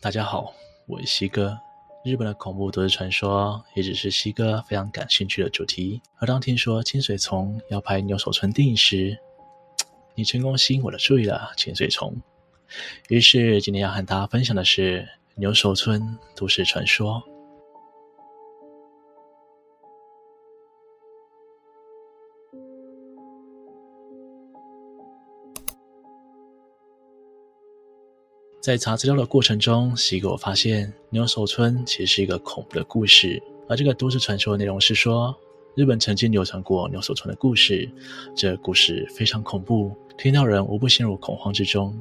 大家好，我是西哥。日本的恐怖都市传说也只是西哥非常感兴趣的主题。而当听说清水崇要拍牛首村电影时，你成功吸引我的注意了，清水崇。于是今天要和大家分享的是牛首村都市传说。在查资料的过程中，西哥发现牛首村其实是一个恐怖的故事。而这个都市传说的内容是说，日本曾经流传过牛首村的故事。这故事非常恐怖，听到人无不陷入恐慌之中。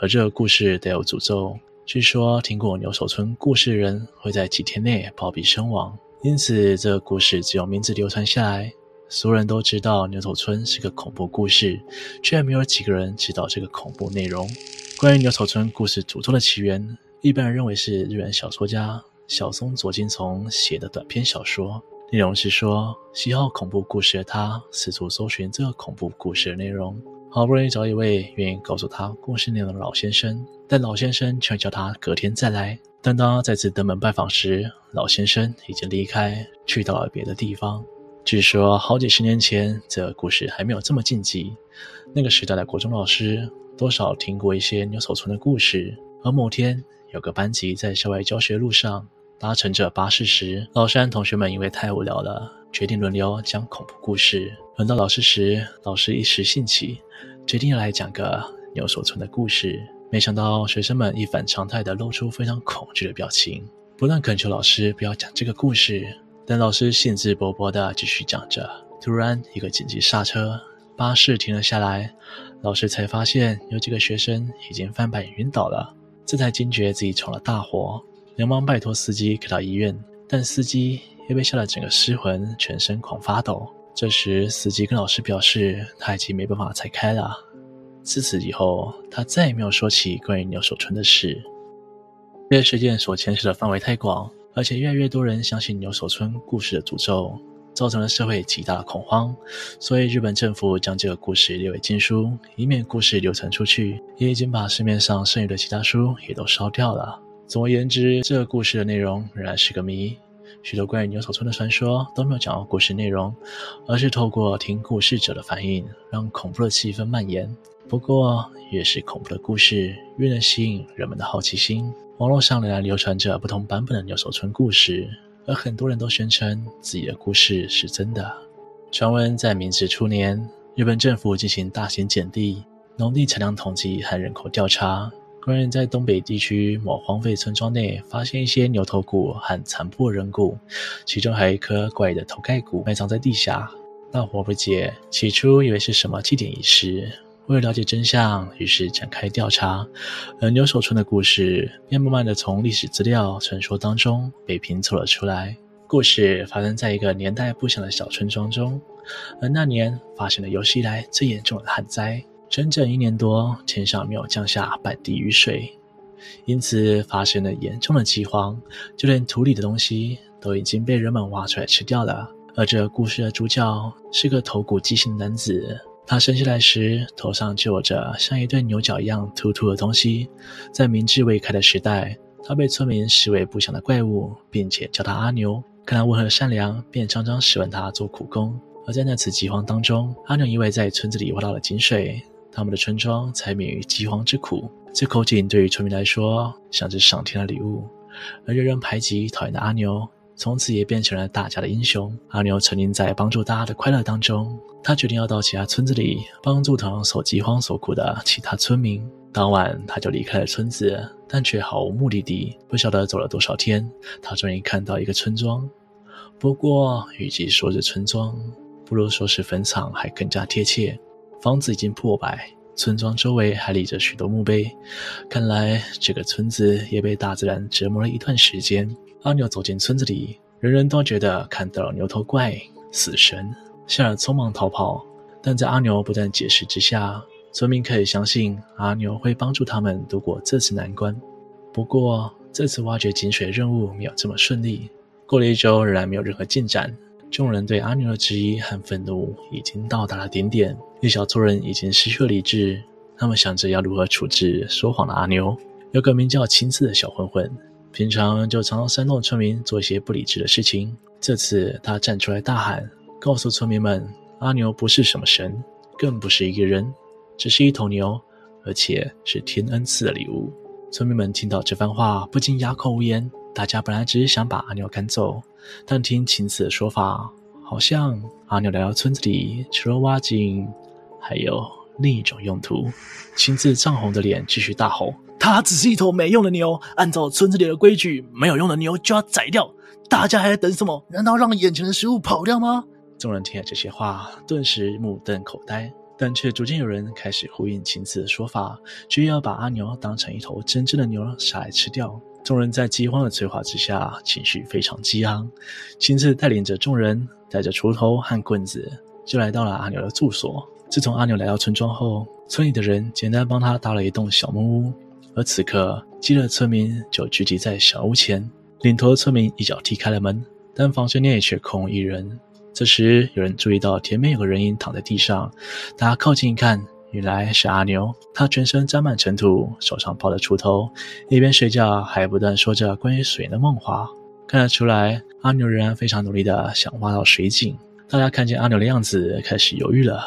而这个故事带有诅咒，据说听过牛首村故事的人会在几天内暴毙身亡。因此，这个故事只有名字流传下来，所有人都知道牛首村是个恐怖故事，却没有几个人知道这个恐怖内容。关于牛首村故事诅咒的起源，一般人认为是日本小说家小松左京从写的短篇小说。内容是说，喜好恐怖故事的他四处搜寻这个恐怖故事的内容，好不容易找一位愿意告诉他故事内容的老先生，但老先生却叫他隔天再来。当他再次登门拜访时，老先生已经离开，去到了别的地方。据说好几十年前，这个故事还没有这么禁忌。那个时代的国中老师。多少听过一些牛首村的故事，而某天有个班级在校外教学路上搭乘着巴士时，老师和同学们因为太无聊了，决定轮流讲恐怖故事。轮到老师时，老师一时兴起，决定来讲个牛首村的故事。没想到学生们一反常态地露出非常恐惧的表情，不断恳求老师不要讲这个故事。但老师兴致勃勃地继续讲着。突然，一个紧急刹车，巴士停了下来。老师才发现有几个学生已经翻白眼晕倒了，这才惊觉自己闯了大祸，连忙拜托司机开到医院，但司机也被吓得整个失魂，全身狂发抖。这时，司机跟老师表示他已经没办法再开了。自此以后，他再也没有说起关于牛首村的事。这事件所牵涉的范围太广，而且越来越多人相信牛首村故事的诅咒。造成了社会极大的恐慌，所以日本政府将这个故事列为禁书，以免故事流传出去。也已经把市面上剩余的其他书也都烧掉了。总而言之，这个故事的内容仍然是个谜。许多关于牛首村的传说都没有讲到故事内容，而是透过听故事者的反应，让恐怖的气氛蔓延。不过，越是恐怖的故事，越能吸引人们的好奇心。网络上仍然流传着不同版本的牛首村故事。而很多人都宣称自己的故事是真的。传闻在明治初年，日本政府进行大型减地、农地产量统计和人口调查，官员在东北地区某荒废村庄内发现一些牛头骨和残破人骨，其中还有一颗怪异的头盖骨埋藏在地下。大伙不解，起初以为是什么祭典仪式。为了了解真相，于是展开调查，而牛首村的故事便慢慢的从历史资料、传说当中被拼凑了出来。故事发生在一个年代不详的小村庄中，而那年发生了有史以来最严重的旱灾，整整一年多，天上没有降下半滴雨水，因此发生了严重的饥荒，就连土里的东西都已经被人们挖出来吃掉了。而这故事的主角是个头骨畸形的男子。他生下来时，头上就有着像一对牛角一样突突的东西。在明智未开的时代，他被村民视为不祥的怪物，并且叫他阿牛。看他温和善良，便常常使唤他做苦工。而在那次饥荒当中，阿牛因为在村子里挖到了井水，他们的村庄才免于饥荒之苦。这口井对于村民来说，像是上天的礼物。而人人排挤讨厌的阿牛，从此也变成了大家的英雄。阿牛沉浸在帮助大家的快乐当中，他决定要到其他村子里帮助同样受饥荒所苦的其他村民。当晚，他就离开了村子，但却毫无目的地。不晓得走了多少天，他终于看到一个村庄。不过，与其说是村庄，不如说是坟场还更加贴切。房子已经破败，村庄周围还立着许多墓碑。看来，这个村子也被大自然折磨了一段时间。阿牛走进村子里，人人都觉得看到了牛头怪、死神，吓得匆忙逃跑。但在阿牛不断解释之下，村民可以相信阿牛会帮助他们度过这次难关。不过，这次挖掘井水任务没有这么顺利。过了一周，仍然没有任何进展。众人对阿牛的质疑和愤怒已经到达了顶点。一小撮人已经失去了理智，他们想着要如何处置说谎的阿牛。有个名叫青刺的小混混，平常就常常煽动村民做一些不理智的事情。这次他站出来大喊，告诉村民们：“阿牛不是什么神，更不是一个人，只是一头牛，而且是天恩赐的礼物。”村民们听到这番话，不禁哑口无言。大家本来只是想把阿牛赶走，但听青次的说法，好像阿牛来到村子里除了挖井，还有另一种用途。青次涨红的脸继续大吼：“他只是一头没用的牛，按照村子里的规矩，没有用的牛就要宰掉。大家还在等什么？难道让眼前的食物跑掉吗？”众人听了这些话，顿时目瞪口呆，但却逐渐有人开始呼应青次的说法，执意要把阿牛当成一头真正的牛杀来吃掉。众人在饥荒的催化之下，情绪非常激昂。青次带领着众人，带着锄头和棍子，就来到了阿牛的住所。自从阿牛来到村庄后，村里的人简单帮他搭了一栋小木屋。而此刻，饥饿村民就聚集在小屋前。领头的村民一脚踢开了门，但房间内却空无一人。这时，有人注意到前面有个人影躺在地上，大家靠近一看。原来是阿牛，他全身沾满尘土，手上抱着锄头，一边睡觉还不断说着关于水的梦话。看得出来，阿牛仍然非常努力地想挖到水井。大家看见阿牛的样子，开始犹豫了：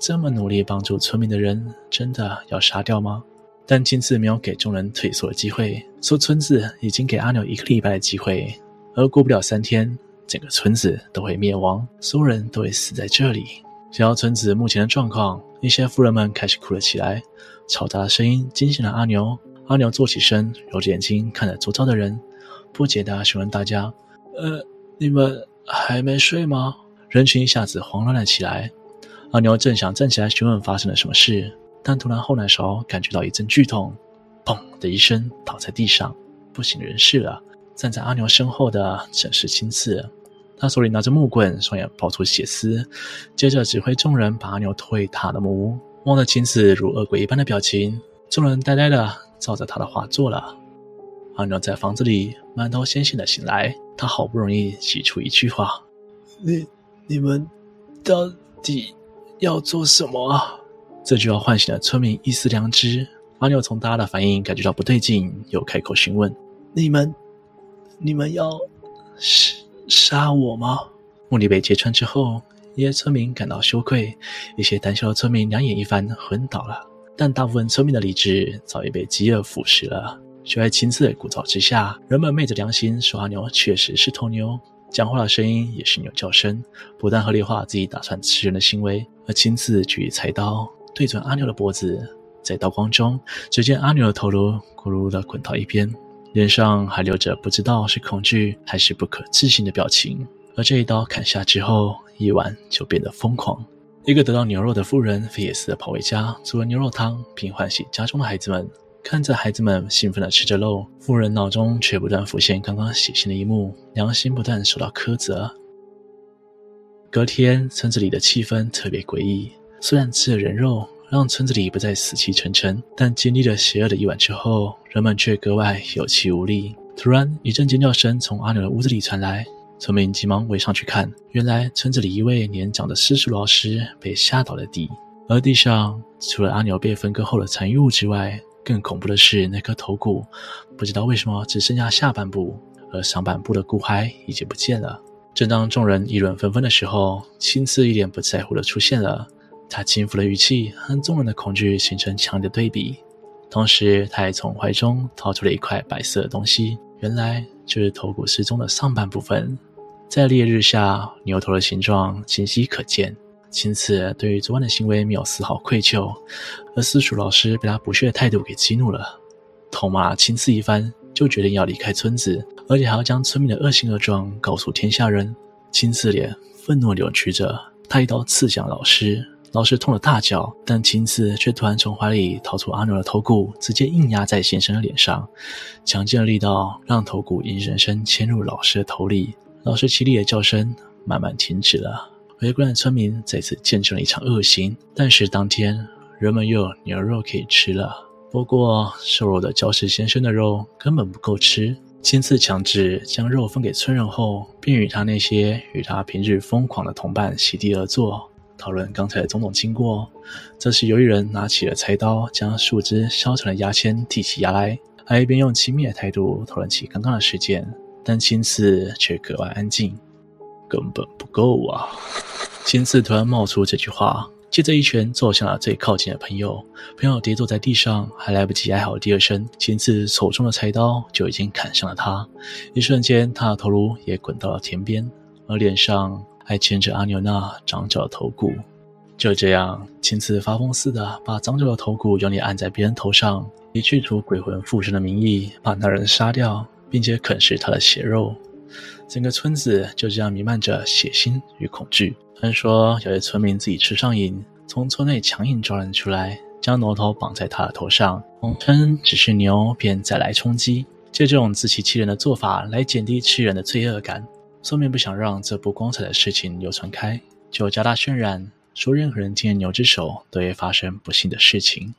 这么努力帮助村民的人，真的要杀掉吗？但金次没有给众人退缩的机会，说村子已经给阿牛一个礼拜的机会，而过不了三天，整个村子都会灭亡，所有人都会死在这里。想到村子目前的状况。一些妇人们开始哭了起来，嘈杂的声音惊醒了阿牛。阿牛坐起身，揉着眼睛看着周遭的人，不解地询问大家：“呃，你们还没睡吗？”人群一下子慌乱了起来。阿牛正想站起来询问发生了什么事，但突然后脑勺感觉到一阵剧痛，砰的一声倒在地上，不省人事了。站在阿牛身后的正是青次。他手里拿着木棍，双眼爆出血丝，接着指挥众人把阿牛拖回他的木屋。望着青次如恶鬼一般的表情，众人呆呆的照着他的话做了。阿牛在房子里满头鲜血的醒来，他好不容易挤出一句话：“你、你们到底要做什么啊？”这句话唤醒了村民一丝良知。阿牛从大家的反应感觉到不对劲，又开口询问：“你们、你们要杀？”杀我吗？目的被揭穿之后，一些村民感到羞愧，一些胆小的村民两眼一翻，昏倒了。但大部分村民的理智早已被饥饿腐蚀了。就在亲自的鼓噪之下，人们昧着良心说阿牛确实是头牛，讲话的声音也是牛叫声，不但合理化自己打算吃人的行为。而亲自举起菜刀对准阿牛的脖子，在刀光中，只见阿牛的头颅咕噜的滚到一边。脸上还留着不知道是恐惧还是不可置信的表情，而这一刀砍下之后，夜晚就变得疯狂。一个得到牛肉的妇人飞也似的跑回家，煮了牛肉汤，并唤醒家中的孩子们。看着孩子们兴奋地吃着肉，妇人脑中却不断浮现刚刚血腥的一幕，良心不断受到苛责。隔天，村子里的气氛特别诡异，虽然吃了人肉。让村子里不再死气沉沉，但经历了邪恶的一晚之后，人们却格外有气无力。突然，一阵尖叫声从阿牛的屋子里传来，村民急忙围上去看，原来村子里一位年长的私塾老师被吓倒了地，而地上除了阿牛被分割后的残余物之外，更恐怖的是那颗头骨，不知道为什么只剩下下半部，而上半部的骨骸已经不见了。正当众人议论纷纷的时候，青次一脸不在乎的出现了。他轻浮的语气和众人的恐惧形成强烈的对比，同时他还从怀中掏出了一块白色的东西，原来就是头骨失踪的上半部分。在烈日下，牛头的形状清晰可见。青次对于昨晚的行为没有丝毫愧疚，而私塾老师被他不屑的态度给激怒了，痛骂青次一番，就决定要离开村子，而且还要将村民的恶行恶状告诉天下人。青次脸愤怒扭曲着，他一刀刺向老师。老师痛得大叫，但青次却突然从怀里掏出阿牛的头骨，直接硬压在先生的脸上，强劲的力道让头骨硬生生嵌入老师的头里。老师凄厉的叫声慢慢停止了。围观的村民再次见证了一场恶行。但是当天人们又有牛肉可以吃了，不过瘦弱的教士先生的肉根本不够吃。青次强制将肉分给村人后，便与他那些与他平日疯狂的同伴席地而坐。讨论刚才的种种经过，这时有一人拿起了菜刀，将树枝削成了牙签剔起牙来。还一边用亲密的态度讨论起刚刚的事件，但青次却格外安静。根本不够啊！青次突然冒出这句话，接着一拳揍向了最靠近的朋友。朋友跌坐在地上，还来不及哀嚎第二声，青次手中的菜刀就已经砍向了他。一瞬间，他的头颅也滚到了田边，而脸上还牵着阿牛那长角的头骨。就这样，青次发疯似的把长角的头骨用力按在别人头上，以去除鬼魂附身的名义把那人杀掉，并且啃食他的血肉。整个村子就这样弥漫着血腥与恐惧。传说有些村民自己吃上瘾，从村内强硬抓人出来，将牛头绑在他的头上，谎称只是牛，便再来充饥。借这种自欺欺人的做法来减低吃人的罪恶感。村民不想让这不光彩的事情流传开，就加大渲染，说任何人见牛之手都会发生不幸的事情。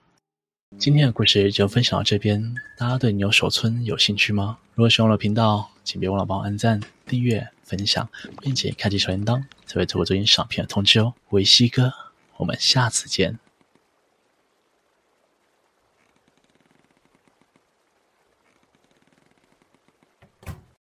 今天的故事就分享到这边，大家对牛首村有兴趣吗？如果喜欢我的频道，请别忘了帮我按赞、订阅、分享，并且开启小铃铛，才会错过最新赏片的通知哦。我是西哥，我们下次见。